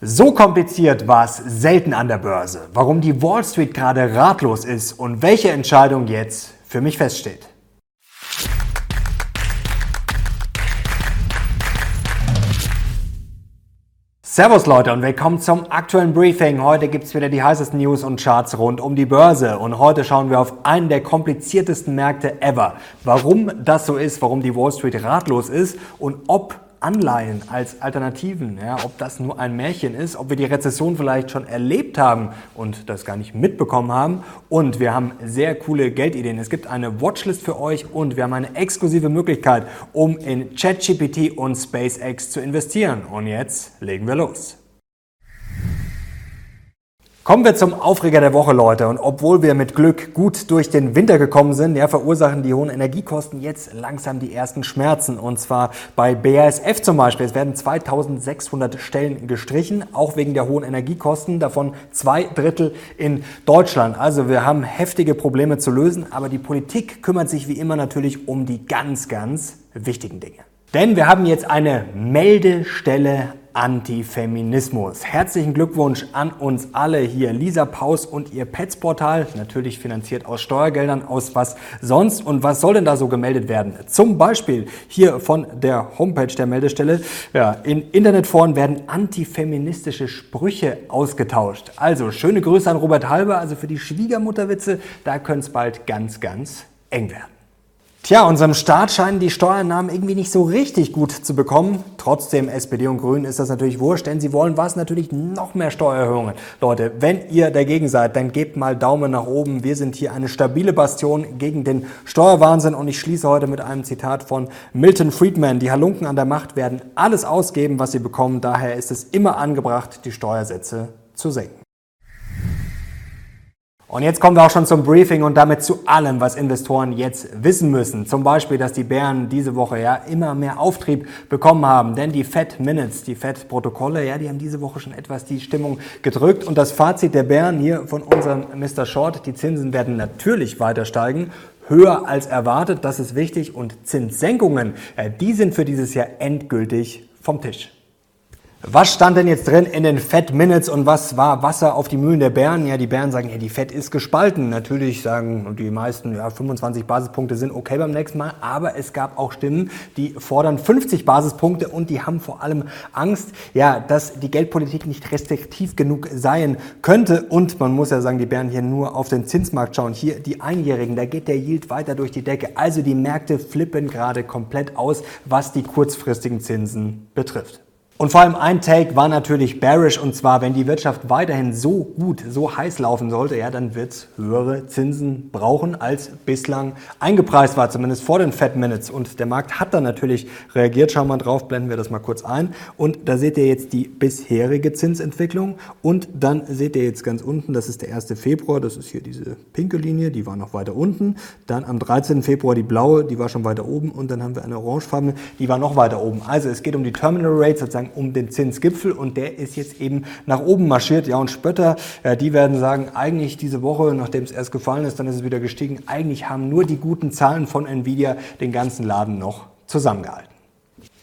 So kompliziert war es selten an der Börse. Warum die Wall Street gerade ratlos ist und welche Entscheidung jetzt für mich feststeht. Servus Leute und willkommen zum aktuellen Briefing. Heute gibt es wieder die heißesten News und Charts rund um die Börse. Und heute schauen wir auf einen der kompliziertesten Märkte ever. Warum das so ist, warum die Wall Street ratlos ist und ob Anleihen als Alternativen, ja, ob das nur ein Märchen ist, ob wir die Rezession vielleicht schon erlebt haben und das gar nicht mitbekommen haben. Und wir haben sehr coole Geldideen. Es gibt eine Watchlist für euch und wir haben eine exklusive Möglichkeit, um in ChatGPT und SpaceX zu investieren. Und jetzt legen wir los. Kommen wir zum Aufreger der Woche, Leute. Und obwohl wir mit Glück gut durch den Winter gekommen sind, ja, verursachen die hohen Energiekosten jetzt langsam die ersten Schmerzen. Und zwar bei BASF zum Beispiel. Es werden 2600 Stellen gestrichen, auch wegen der hohen Energiekosten, davon zwei Drittel in Deutschland. Also wir haben heftige Probleme zu lösen, aber die Politik kümmert sich wie immer natürlich um die ganz, ganz wichtigen Dinge. Denn wir haben jetzt eine Meldestelle Antifeminismus. Herzlichen Glückwunsch an uns alle hier. Lisa Paus und ihr Pets-Portal, natürlich finanziert aus Steuergeldern, aus was sonst. Und was soll denn da so gemeldet werden? Zum Beispiel hier von der Homepage der Meldestelle. Ja, in Internetforen werden antifeministische Sprüche ausgetauscht. Also schöne Grüße an Robert Halber. Also für die Schwiegermutterwitze, da könnte es bald ganz, ganz eng werden. Tja, unserem Staat scheinen die Steuernahmen irgendwie nicht so richtig gut zu bekommen. Trotzdem, SPD und Grünen ist das natürlich wurscht, denn sie wollen was natürlich noch mehr Steuererhöhungen. Leute, wenn ihr dagegen seid, dann gebt mal Daumen nach oben. Wir sind hier eine stabile Bastion gegen den Steuerwahnsinn und ich schließe heute mit einem Zitat von Milton Friedman. Die Halunken an der Macht werden alles ausgeben, was sie bekommen. Daher ist es immer angebracht, die Steuersätze zu senken. Und jetzt kommen wir auch schon zum Briefing und damit zu allem, was Investoren jetzt wissen müssen. Zum Beispiel, dass die Bären diese Woche ja immer mehr Auftrieb bekommen haben, denn die Fed Minutes, die Fed Protokolle, ja, die haben diese Woche schon etwas die Stimmung gedrückt. Und das Fazit der Bären hier von unserem Mr. Short, die Zinsen werden natürlich weiter steigen höher als erwartet, das ist wichtig. Und Zinssenkungen, die sind für dieses Jahr endgültig vom Tisch. Was stand denn jetzt drin in den Fat Minutes und was war Wasser auf die Mühlen der Bären? Ja, die Bären sagen, ja, die Fett ist gespalten. Natürlich sagen die meisten, ja, 25 Basispunkte sind okay beim nächsten Mal, aber es gab auch Stimmen, die fordern 50 Basispunkte und die haben vor allem Angst, ja, dass die Geldpolitik nicht restriktiv genug sein könnte. Und man muss ja sagen, die Bären hier nur auf den Zinsmarkt schauen. Hier die Einjährigen, da geht der Yield weiter durch die Decke. Also die Märkte flippen gerade komplett aus, was die kurzfristigen Zinsen betrifft. Und vor allem ein Take war natürlich bearish und zwar, wenn die Wirtschaft weiterhin so gut, so heiß laufen sollte, ja, dann wird es höhere Zinsen brauchen, als bislang eingepreist war, zumindest vor den Fed Minutes. Und der Markt hat dann natürlich reagiert. Schauen wir mal drauf, blenden wir das mal kurz ein. Und da seht ihr jetzt die bisherige Zinsentwicklung und dann seht ihr jetzt ganz unten, das ist der 1. Februar, das ist hier diese pinke Linie, die war noch weiter unten. Dann am 13. Februar die blaue, die war schon weiter oben und dann haben wir eine orangefarbene, die war noch weiter oben. Also es geht um die Terminal Rate sozusagen um den Zinsgipfel und der ist jetzt eben nach oben marschiert. Ja, und Spötter, ja, die werden sagen, eigentlich diese Woche, nachdem es erst gefallen ist, dann ist es wieder gestiegen. Eigentlich haben nur die guten Zahlen von Nvidia den ganzen Laden noch zusammengehalten.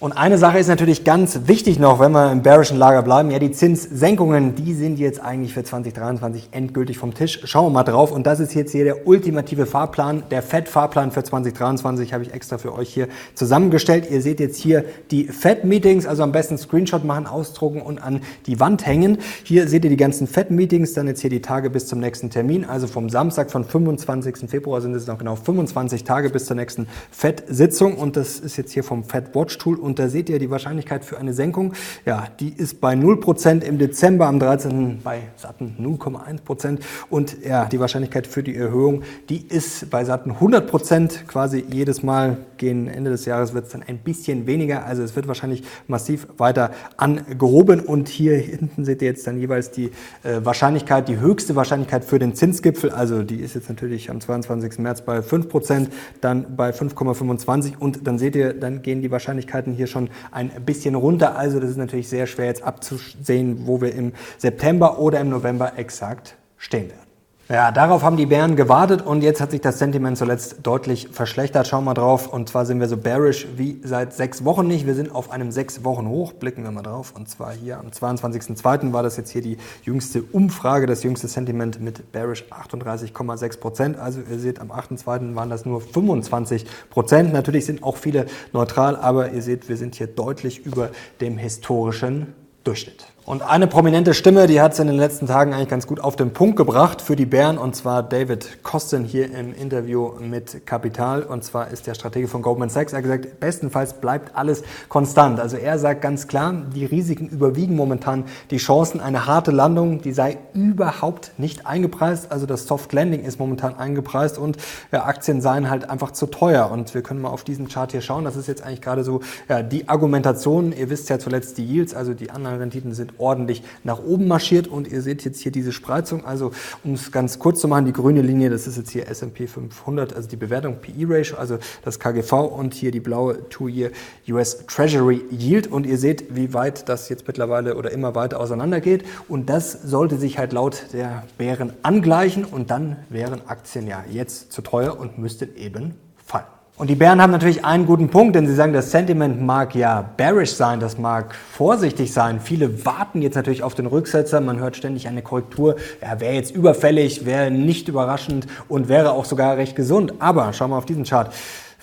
Und eine Sache ist natürlich ganz wichtig noch, wenn wir im bearischen Lager bleiben. Ja, die Zinssenkungen, die sind jetzt eigentlich für 2023 endgültig vom Tisch. Schauen wir mal drauf. Und das ist jetzt hier der ultimative Fahrplan. Der FED-Fahrplan für 2023 habe ich extra für euch hier zusammengestellt. Ihr seht jetzt hier die FED-Meetings, also am besten Screenshot machen, ausdrucken und an die Wand hängen. Hier seht ihr die ganzen FED-Meetings, dann jetzt hier die Tage bis zum nächsten Termin. Also vom Samstag, von 25. Februar sind es noch genau 25 Tage bis zur nächsten FED-Sitzung. Und das ist jetzt hier vom FED-Watch-Tool da seht ihr die Wahrscheinlichkeit für eine Senkung. Ja, die ist bei 0% im Dezember, am 13. bei satten 0,1%. Und ja, die Wahrscheinlichkeit für die Erhöhung, die ist bei satten 100% quasi jedes Mal gegen Ende des Jahres wird es dann ein bisschen weniger. Also es wird wahrscheinlich massiv weiter angehoben. Und hier hinten seht ihr jetzt dann jeweils die äh, Wahrscheinlichkeit, die höchste Wahrscheinlichkeit für den Zinsgipfel. Also die ist jetzt natürlich am 22. März bei 5%, dann bei 5,25 und dann seht ihr, dann gehen die Wahrscheinlichkeiten hier schon ein bisschen runter. Also das ist natürlich sehr schwer jetzt abzusehen, wo wir im September oder im November exakt stehen werden. Ja, darauf haben die Bären gewartet und jetzt hat sich das Sentiment zuletzt deutlich verschlechtert. Schauen wir drauf. Und zwar sind wir so bearish wie seit sechs Wochen nicht. Wir sind auf einem sechs Wochen hoch. Blicken wir mal drauf. Und zwar hier am 22.02. war das jetzt hier die jüngste Umfrage, das jüngste Sentiment mit bearish 38,6 Prozent. Also ihr seht, am 8.02. waren das nur 25 Prozent. Natürlich sind auch viele neutral, aber ihr seht, wir sind hier deutlich über dem historischen Durchschnitt. Und eine prominente Stimme, die hat es in den letzten Tagen eigentlich ganz gut auf den Punkt gebracht für die Bären, und zwar David Kosten hier im Interview mit Kapital. Und zwar ist der Stratege von Goldman Sachs. Er hat gesagt, bestenfalls bleibt alles konstant. Also er sagt ganz klar, die Risiken überwiegen momentan die Chancen. Eine harte Landung, die sei überhaupt nicht eingepreist. Also das Soft Landing ist momentan eingepreist und ja, Aktien seien halt einfach zu teuer. Und wir können mal auf diesen Chart hier schauen. Das ist jetzt eigentlich gerade so ja, die Argumentation. Ihr wisst ja zuletzt die Yields, also die anderen Renditen sind ordentlich nach oben marschiert und ihr seht jetzt hier diese Spreizung. Also um es ganz kurz zu machen, die grüne Linie, das ist jetzt hier S&P 500, also die Bewertung PE Ratio, also das KGV und hier die blaue Two-Year US Treasury Yield und ihr seht, wie weit das jetzt mittlerweile oder immer weiter auseinandergeht und das sollte sich halt laut der Bären angleichen und dann wären Aktien ja jetzt zu teuer und müssten eben fallen. Und die Bären haben natürlich einen guten Punkt, denn sie sagen, das Sentiment mag ja bearish sein, das mag vorsichtig sein. Viele warten jetzt natürlich auf den Rücksetzer. Man hört ständig eine Korrektur. Ja, wäre jetzt überfällig, wäre nicht überraschend und wäre auch sogar recht gesund. Aber schauen wir auf diesen Chart.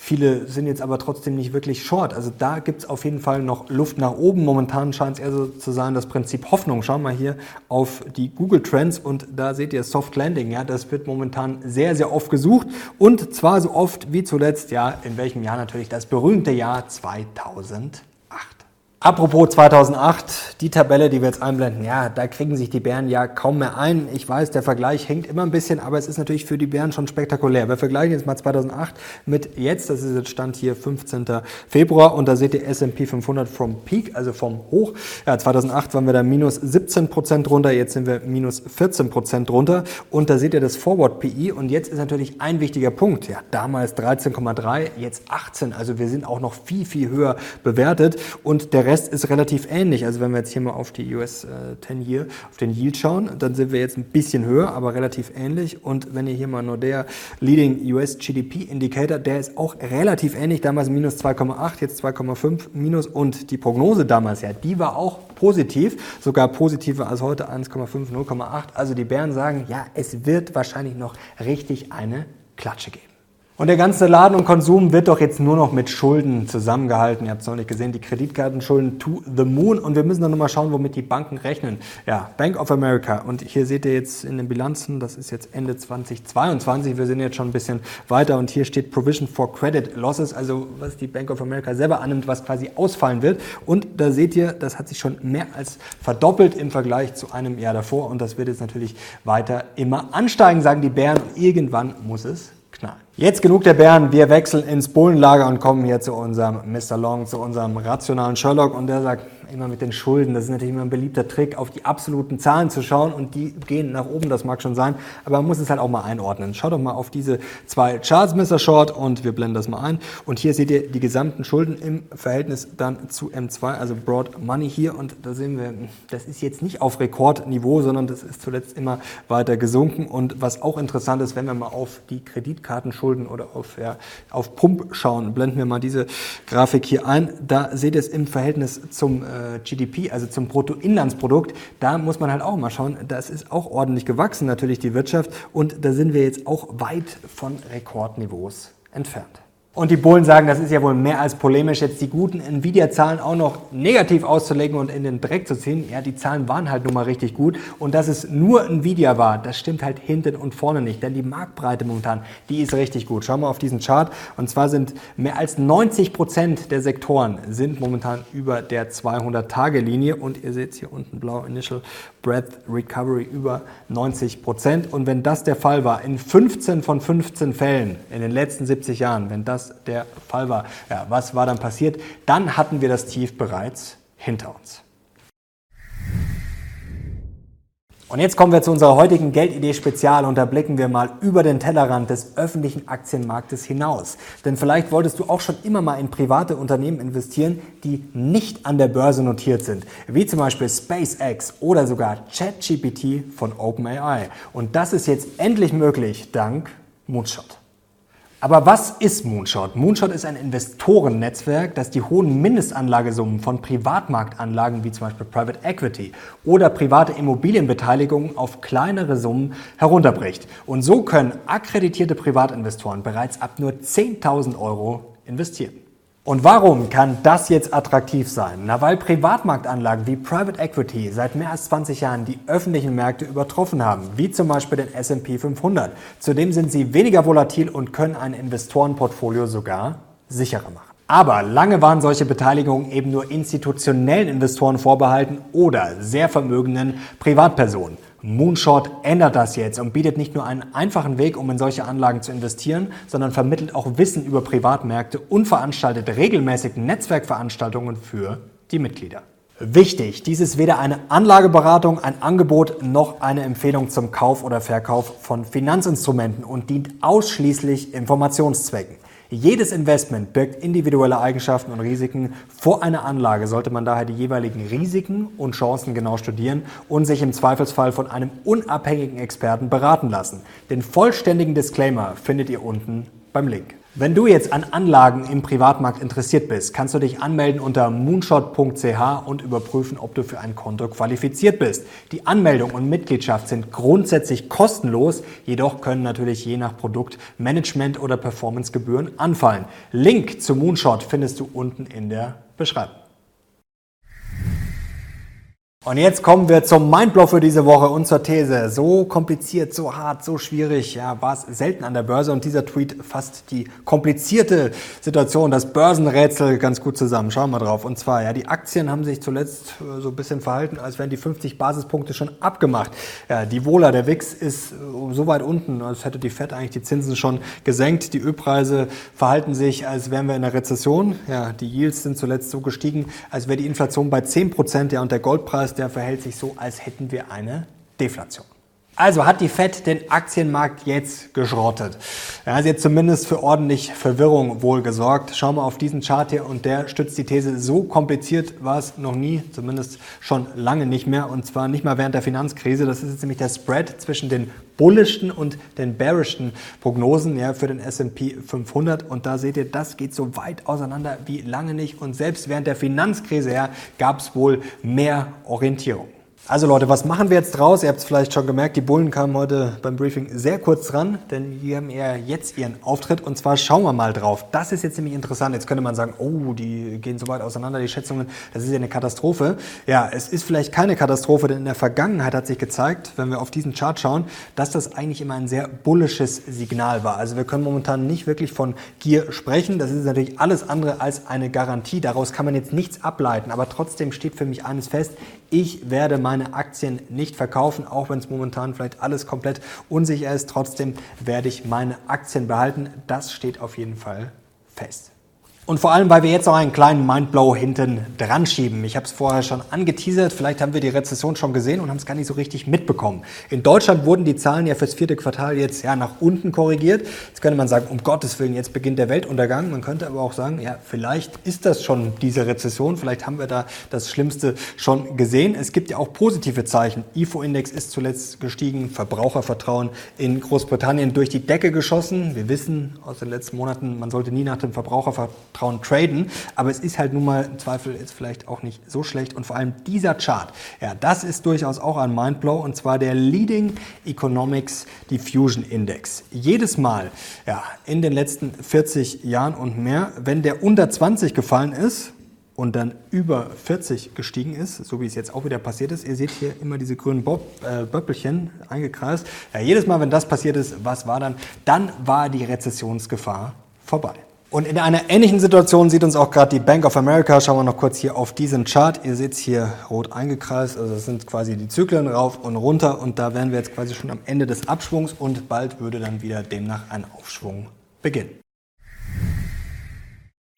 Viele sind jetzt aber trotzdem nicht wirklich short. Also da gibt es auf jeden Fall noch Luft nach oben. Momentan scheint es eher so zu sein, das Prinzip Hoffnung. Schauen wir hier auf die Google Trends und da seht ihr Soft Landing. Ja, das wird momentan sehr, sehr oft gesucht und zwar so oft wie zuletzt, ja, in welchem Jahr natürlich das berühmte Jahr 2000. Apropos 2008, die Tabelle, die wir jetzt einblenden, ja, da kriegen sich die Bären ja kaum mehr ein. Ich weiß, der Vergleich hängt immer ein bisschen, aber es ist natürlich für die Bären schon spektakulär. Wir vergleichen jetzt mal 2008 mit jetzt, das ist jetzt Stand hier 15. Februar und da seht ihr S&P 500 vom Peak, also vom Hoch. Ja, 2008 waren wir da minus 17 Prozent drunter, jetzt sind wir minus 14 Prozent drunter und da seht ihr das Forward PI und jetzt ist natürlich ein wichtiger Punkt. Ja, damals 13,3, jetzt 18, also wir sind auch noch viel, viel höher bewertet und der Rest ist relativ ähnlich. Also wenn wir jetzt hier mal auf die US äh, 10 Year, auf den Yield schauen, dann sind wir jetzt ein bisschen höher, aber relativ ähnlich. Und wenn ihr hier mal nur der Leading US GDP Indicator, der ist auch relativ ähnlich. Damals minus 2,8, jetzt 2,5 minus. Und die Prognose damals, ja, die war auch positiv, sogar positiver als heute 1,5, 0,8. Also die Bären sagen, ja, es wird wahrscheinlich noch richtig eine Klatsche geben. Und der ganze Laden und Konsum wird doch jetzt nur noch mit Schulden zusammengehalten. Ihr habt es noch nicht gesehen, die Kreditkartenschulden to the moon. Und wir müssen dann nochmal schauen, womit die Banken rechnen. Ja, Bank of America. Und hier seht ihr jetzt in den Bilanzen, das ist jetzt Ende 2022. Wir sind jetzt schon ein bisschen weiter. Und hier steht Provision for Credit Losses, also was die Bank of America selber annimmt, was quasi ausfallen wird. Und da seht ihr, das hat sich schon mehr als verdoppelt im Vergleich zu einem Jahr davor. Und das wird jetzt natürlich weiter immer ansteigen, sagen die Bären. Und irgendwann muss es knallen. Jetzt genug der Bären, wir wechseln ins Bullenlager und kommen hier zu unserem Mr. Long, zu unserem rationalen Sherlock und der sagt, immer mit den Schulden, das ist natürlich immer ein beliebter Trick, auf die absoluten Zahlen zu schauen und die gehen nach oben, das mag schon sein, aber man muss es halt auch mal einordnen. Schaut doch mal auf diese zwei Charts, Mr. Short, und wir blenden das mal ein. Und hier seht ihr die gesamten Schulden im Verhältnis dann zu M2, also Broad Money hier und da sehen wir, das ist jetzt nicht auf Rekordniveau, sondern das ist zuletzt immer weiter gesunken und was auch interessant ist, wenn wir mal auf die Kreditkartenschulden oder auf, ja, auf Pump schauen, blenden wir mal diese Grafik hier ein, da seht ihr es im Verhältnis zum äh, äh, GDP, also zum Bruttoinlandsprodukt, da muss man halt auch mal schauen, das ist auch ordentlich gewachsen natürlich die Wirtschaft und da sind wir jetzt auch weit von Rekordniveaus entfernt. Und die Bullen sagen, das ist ja wohl mehr als polemisch, jetzt die guten Nvidia-Zahlen auch noch negativ auszulegen und in den Dreck zu ziehen. Ja, die Zahlen waren halt nun mal richtig gut. Und dass es nur Nvidia war, das stimmt halt hinten und vorne nicht. Denn die Marktbreite momentan, die ist richtig gut. Schauen wir auf diesen Chart. Und zwar sind mehr als 90 Prozent der Sektoren sind momentan über der 200-Tage-Linie. Und ihr seht hier unten blau Initial Breath Recovery über 90 Prozent. Und wenn das der Fall war, in 15 von 15 Fällen in den letzten 70 Jahren, wenn das der Fall war, ja, was war dann passiert? Dann hatten wir das Tief bereits hinter uns. Und jetzt kommen wir zu unserer heutigen Geldidee Spezial und da blicken wir mal über den Tellerrand des öffentlichen Aktienmarktes hinaus. Denn vielleicht wolltest du auch schon immer mal in private Unternehmen investieren, die nicht an der Börse notiert sind, wie zum Beispiel SpaceX oder sogar ChatGPT von OpenAI. Und das ist jetzt endlich möglich dank Moonshot. Aber was ist Moonshot? Moonshot ist ein Investorennetzwerk, das die hohen Mindestanlagesummen von Privatmarktanlagen wie zum Beispiel Private Equity oder private Immobilienbeteiligungen auf kleinere Summen herunterbricht. Und so können akkreditierte Privatinvestoren bereits ab nur 10.000 Euro investieren. Und warum kann das jetzt attraktiv sein? Na, weil Privatmarktanlagen wie Private Equity seit mehr als 20 Jahren die öffentlichen Märkte übertroffen haben, wie zum Beispiel den S&P 500. Zudem sind sie weniger volatil und können ein Investorenportfolio sogar sicherer machen. Aber lange waren solche Beteiligungen eben nur institutionellen Investoren vorbehalten oder sehr vermögenden Privatpersonen. Moonshot ändert das jetzt und bietet nicht nur einen einfachen Weg, um in solche Anlagen zu investieren, sondern vermittelt auch Wissen über Privatmärkte und veranstaltet regelmäßig Netzwerkveranstaltungen für die Mitglieder. Wichtig, dies ist weder eine Anlageberatung, ein Angebot noch eine Empfehlung zum Kauf oder Verkauf von Finanzinstrumenten und dient ausschließlich Informationszwecken. Jedes Investment birgt individuelle Eigenschaften und Risiken. Vor einer Anlage sollte man daher die jeweiligen Risiken und Chancen genau studieren und sich im Zweifelsfall von einem unabhängigen Experten beraten lassen. Den vollständigen Disclaimer findet ihr unten beim Link. Wenn du jetzt an Anlagen im Privatmarkt interessiert bist, kannst du dich anmelden unter moonshot.ch und überprüfen, ob du für ein Konto qualifiziert bist. Die Anmeldung und Mitgliedschaft sind grundsätzlich kostenlos, jedoch können natürlich je nach Produkt Management- oder Performancegebühren anfallen. Link zu Moonshot findest du unten in der Beschreibung. Und jetzt kommen wir zum Mindblow für diese Woche und zur These. So kompliziert, so hart, so schwierig, ja, war es selten an der Börse und dieser Tweet fasst die komplizierte Situation, das Börsenrätsel ganz gut zusammen. Schauen wir drauf. Und zwar, ja, die Aktien haben sich zuletzt äh, so ein bisschen verhalten, als wären die 50 Basispunkte schon abgemacht. Ja, die Wohler, der WIX ist äh, so weit unten, als hätte die Fed eigentlich die Zinsen schon gesenkt. Die Ölpreise verhalten sich, als wären wir in einer Rezession. Ja, die Yields sind zuletzt so gestiegen, als wäre die Inflation bei 10 Prozent, ja, und der Goldpreis der verhält sich so, als hätten wir eine Deflation. Also hat die Fed den Aktienmarkt jetzt geschrottet. Ja, sie hat zumindest für ordentlich Verwirrung wohl gesorgt. Schauen wir auf diesen Chart hier und der stützt die These, so kompliziert war es noch nie, zumindest schon lange nicht mehr und zwar nicht mal während der Finanzkrise. Das ist jetzt nämlich der Spread zwischen den bullischen und den bearischen Prognosen ja, für den S&P 500 und da seht ihr, das geht so weit auseinander wie lange nicht und selbst während der Finanzkrise ja, gab es wohl mehr Orientierung. Also Leute, was machen wir jetzt draus? Ihr habt es vielleicht schon gemerkt, die Bullen kamen heute beim Briefing sehr kurz dran, denn die haben ja jetzt ihren Auftritt und zwar schauen wir mal drauf. Das ist jetzt nämlich interessant. Jetzt könnte man sagen, oh, die gehen so weit auseinander, die Schätzungen, das ist ja eine Katastrophe. Ja, es ist vielleicht keine Katastrophe, denn in der Vergangenheit hat sich gezeigt, wenn wir auf diesen Chart schauen, dass das eigentlich immer ein sehr bullisches Signal war. Also wir können momentan nicht wirklich von Gier sprechen. Das ist natürlich alles andere als eine Garantie. Daraus kann man jetzt nichts ableiten, aber trotzdem steht für mich eines fest, ich werde meine Aktien nicht verkaufen, auch wenn es momentan vielleicht alles komplett unsicher ist. Trotzdem werde ich meine Aktien behalten. Das steht auf jeden Fall fest. Und vor allem, weil wir jetzt noch einen kleinen Mindblow hinten dran schieben. Ich habe es vorher schon angeteasert, vielleicht haben wir die Rezession schon gesehen und haben es gar nicht so richtig mitbekommen. In Deutschland wurden die Zahlen ja fürs vierte Quartal jetzt ja nach unten korrigiert. Jetzt könnte man sagen, um Gottes Willen, jetzt beginnt der Weltuntergang. Man könnte aber auch sagen, ja, vielleicht ist das schon diese Rezession, vielleicht haben wir da das Schlimmste schon gesehen. Es gibt ja auch positive Zeichen. IFO-Index ist zuletzt gestiegen, Verbrauchervertrauen in Großbritannien durch die Decke geschossen. Wir wissen aus den letzten Monaten, man sollte nie nach dem Verbrauchervertrauen trauen traden. Aber es ist halt nun mal im Zweifel jetzt vielleicht auch nicht so schlecht. Und vor allem dieser Chart, ja, das ist durchaus auch ein Mindblow. Und zwar der Leading Economics Diffusion Index. Jedes Mal, ja, in den letzten 40 Jahren und mehr, wenn der unter 20 gefallen ist, und dann über 40 gestiegen ist, so wie es jetzt auch wieder passiert ist. Ihr seht hier immer diese grünen Bob, äh, Böppelchen eingekreist. Ja, jedes Mal, wenn das passiert ist, was war dann? Dann war die Rezessionsgefahr vorbei. Und in einer ähnlichen Situation sieht uns auch gerade die Bank of America. Schauen wir noch kurz hier auf diesen Chart. Ihr seht es hier rot eingekreist. Also das sind quasi die Zyklen rauf und runter. Und da wären wir jetzt quasi schon am Ende des Abschwungs und bald würde dann wieder demnach ein Aufschwung beginnen.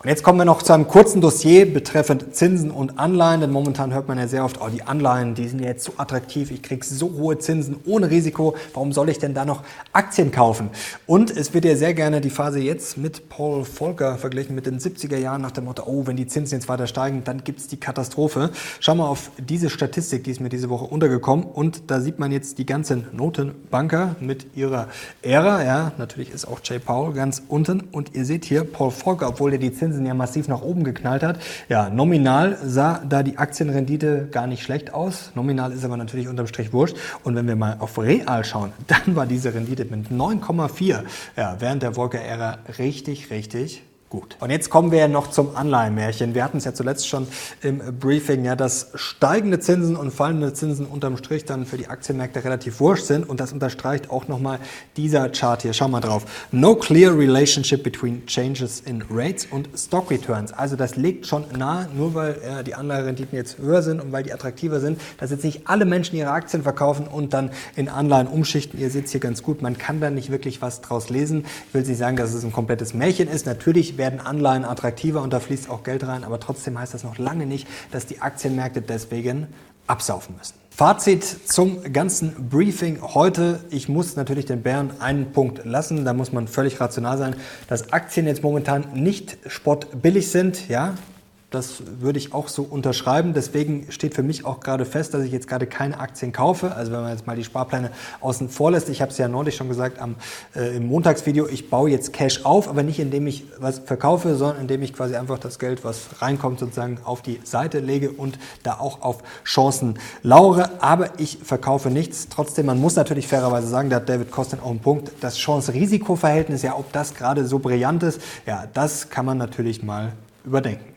Und jetzt kommen wir noch zu einem kurzen Dossier betreffend Zinsen und Anleihen, denn momentan hört man ja sehr oft, oh, die Anleihen, die sind ja jetzt so attraktiv, ich kriege so hohe Zinsen ohne Risiko, warum soll ich denn da noch Aktien kaufen? Und es wird ja sehr gerne die Phase jetzt mit Paul Volcker verglichen mit den 70er Jahren nach dem Motto, oh, wenn die Zinsen jetzt weiter steigen, dann gibt es die Katastrophe. Schau mal auf diese Statistik, die ist mir diese Woche untergekommen und da sieht man jetzt die ganzen Notenbanker mit ihrer Ära, ja, natürlich ist auch Jay Powell ganz unten und ihr seht hier Paul Volcker, obwohl der die Zinsen Zinsen ja massiv nach oben geknallt hat. Ja, nominal sah da die Aktienrendite gar nicht schlecht aus. Nominal ist aber natürlich unterm Strich wurscht. Und wenn wir mal auf real schauen, dann war diese Rendite mit 9,4 ja, während der Volcker-Ära richtig, richtig gut. Und jetzt kommen wir ja noch zum Anleihenmärchen. Wir hatten es ja zuletzt schon im Briefing, ja, dass steigende Zinsen und fallende Zinsen unterm Strich dann für die Aktienmärkte relativ wurscht sind. Und das unterstreicht auch nochmal dieser Chart hier. Schau mal drauf. No clear relationship between changes in rates und stock returns. Also das legt schon nahe, nur weil ja, die Anleiherenditen jetzt höher sind und weil die attraktiver sind, dass jetzt nicht alle Menschen ihre Aktien verkaufen und dann in Anleihen umschichten. Ihr seht es hier ganz gut. Man kann da nicht wirklich was draus lesen. Ich will nicht sagen, dass es ein komplettes Märchen ist. Natürlich Anleihen attraktiver und da fließt auch Geld rein, aber trotzdem heißt das noch lange nicht, dass die Aktienmärkte deswegen absaufen müssen. Fazit zum ganzen Briefing heute. Ich muss natürlich den Bären einen Punkt lassen. Da muss man völlig rational sein, dass Aktien jetzt momentan nicht spottbillig sind. Ja, das würde ich auch so unterschreiben. Deswegen steht für mich auch gerade fest, dass ich jetzt gerade keine Aktien kaufe. Also wenn man jetzt mal die Sparpläne außen vor lässt. Ich habe es ja neulich schon gesagt am, äh, im Montagsvideo. Ich baue jetzt Cash auf, aber nicht indem ich was verkaufe, sondern indem ich quasi einfach das Geld, was reinkommt, sozusagen auf die Seite lege und da auch auf Chancen laure. Aber ich verkaufe nichts. Trotzdem, man muss natürlich fairerweise sagen, da hat David Kosten auch einen Punkt. Das Chance-Risiko-Verhältnis, ja, ob das gerade so brillant ist, ja, das kann man natürlich mal überdenken.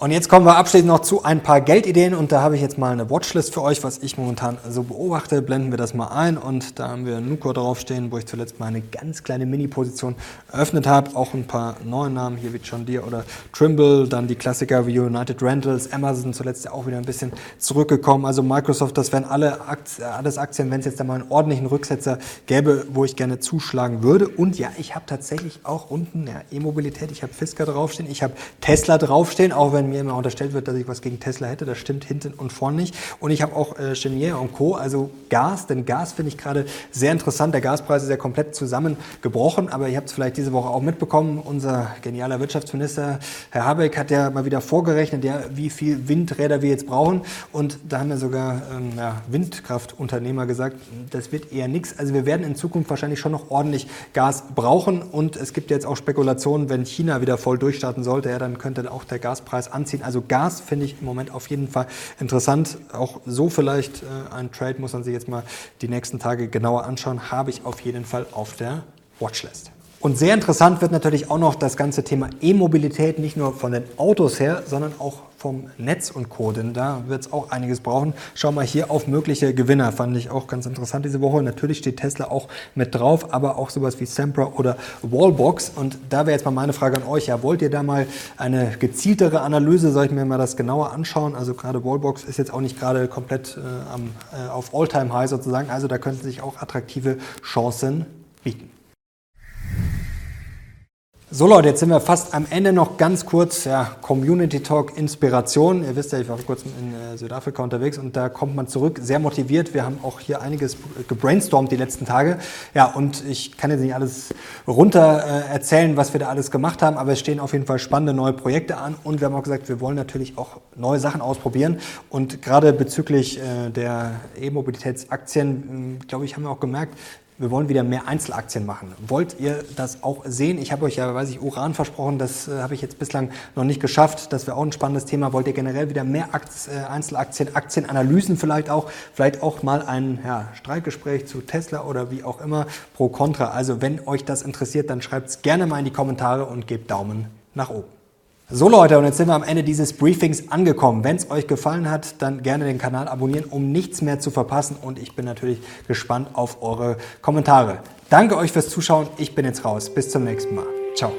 Und jetzt kommen wir abschließend noch zu ein paar Geldideen und da habe ich jetzt mal eine Watchlist für euch, was ich momentan so beobachte. Blenden wir das mal ein und da haben wir Nucor draufstehen, wo ich zuletzt mal eine ganz kleine Mini-Position eröffnet habe. Auch ein paar neue Namen hier wie John Deere oder Trimble, dann die Klassiker wie United Rentals, Amazon zuletzt auch wieder ein bisschen zurückgekommen. Also Microsoft, das wären alle Aktien, alles Aktien, wenn es jetzt da mal einen ordentlichen Rücksetzer gäbe, wo ich gerne zuschlagen würde. Und ja, ich habe tatsächlich auch unten ja, E-Mobilität, ich habe Fisker draufstehen, ich habe Tesla draufstehen, auch wenn mir immer unterstellt wird, dass ich was gegen Tesla hätte. Das stimmt hinten und vorne nicht. Und ich habe auch äh, Chenier und Co., also Gas, denn Gas finde ich gerade sehr interessant. Der Gaspreis ist ja komplett zusammengebrochen, aber ihr habt es vielleicht diese Woche auch mitbekommen. Unser genialer Wirtschaftsminister, Herr Habeck, hat ja mal wieder vorgerechnet, ja, wie viel Windräder wir jetzt brauchen. Und da haben ja sogar ähm, ja, Windkraftunternehmer gesagt, das wird eher nichts. Also wir werden in Zukunft wahrscheinlich schon noch ordentlich Gas brauchen. Und es gibt jetzt auch Spekulationen, wenn China wieder voll durchstarten sollte, ja, dann könnte auch der Gaspreis anziehen. Also Gas finde ich im Moment auf jeden Fall interessant. Auch so vielleicht äh, ein Trade muss man sich jetzt mal die nächsten Tage genauer anschauen. Habe ich auf jeden Fall auf der Watchlist. Und sehr interessant wird natürlich auch noch das ganze Thema E-Mobilität, nicht nur von den Autos her, sondern auch vom Netz und Co. Denn da wird es auch einiges brauchen. Schau mal hier auf mögliche Gewinner. Fand ich auch ganz interessant diese Woche. Natürlich steht Tesla auch mit drauf, aber auch sowas wie Sempra oder Wallbox. Und da wäre jetzt mal meine Frage an euch. Ja, wollt ihr da mal eine gezieltere Analyse? Soll ich mir mal das genauer anschauen? Also gerade Wallbox ist jetzt auch nicht gerade komplett äh, am, äh, auf All-Time-High sozusagen. Also da könnten sich auch attraktive Chancen So Leute, jetzt sind wir fast am Ende noch ganz kurz, ja, Community Talk Inspiration. Ihr wisst ja, ich war vor kurzem in äh, Südafrika unterwegs und da kommt man zurück, sehr motiviert. Wir haben auch hier einiges gebrainstormt die letzten Tage. Ja, und ich kann jetzt nicht alles runter äh, erzählen, was wir da alles gemacht haben, aber es stehen auf jeden Fall spannende neue Projekte an und wir haben auch gesagt, wir wollen natürlich auch neue Sachen ausprobieren und gerade bezüglich äh, der E-Mobilitätsaktien, glaube ich, haben wir auch gemerkt, wir wollen wieder mehr Einzelaktien machen. Wollt ihr das auch sehen? Ich habe euch ja, weiß ich, Uran versprochen, das äh, habe ich jetzt bislang noch nicht geschafft. Das wäre auch ein spannendes Thema. Wollt ihr generell wieder mehr Akt, äh, Einzelaktien, Aktienanalysen vielleicht auch, vielleicht auch mal ein ja, Streitgespräch zu Tesla oder wie auch immer, pro Contra. Also wenn euch das interessiert, dann schreibt es gerne mal in die Kommentare und gebt Daumen nach oben. So Leute, und jetzt sind wir am Ende dieses Briefings angekommen. Wenn es euch gefallen hat, dann gerne den Kanal abonnieren, um nichts mehr zu verpassen. Und ich bin natürlich gespannt auf eure Kommentare. Danke euch fürs Zuschauen. Ich bin jetzt raus. Bis zum nächsten Mal. Ciao.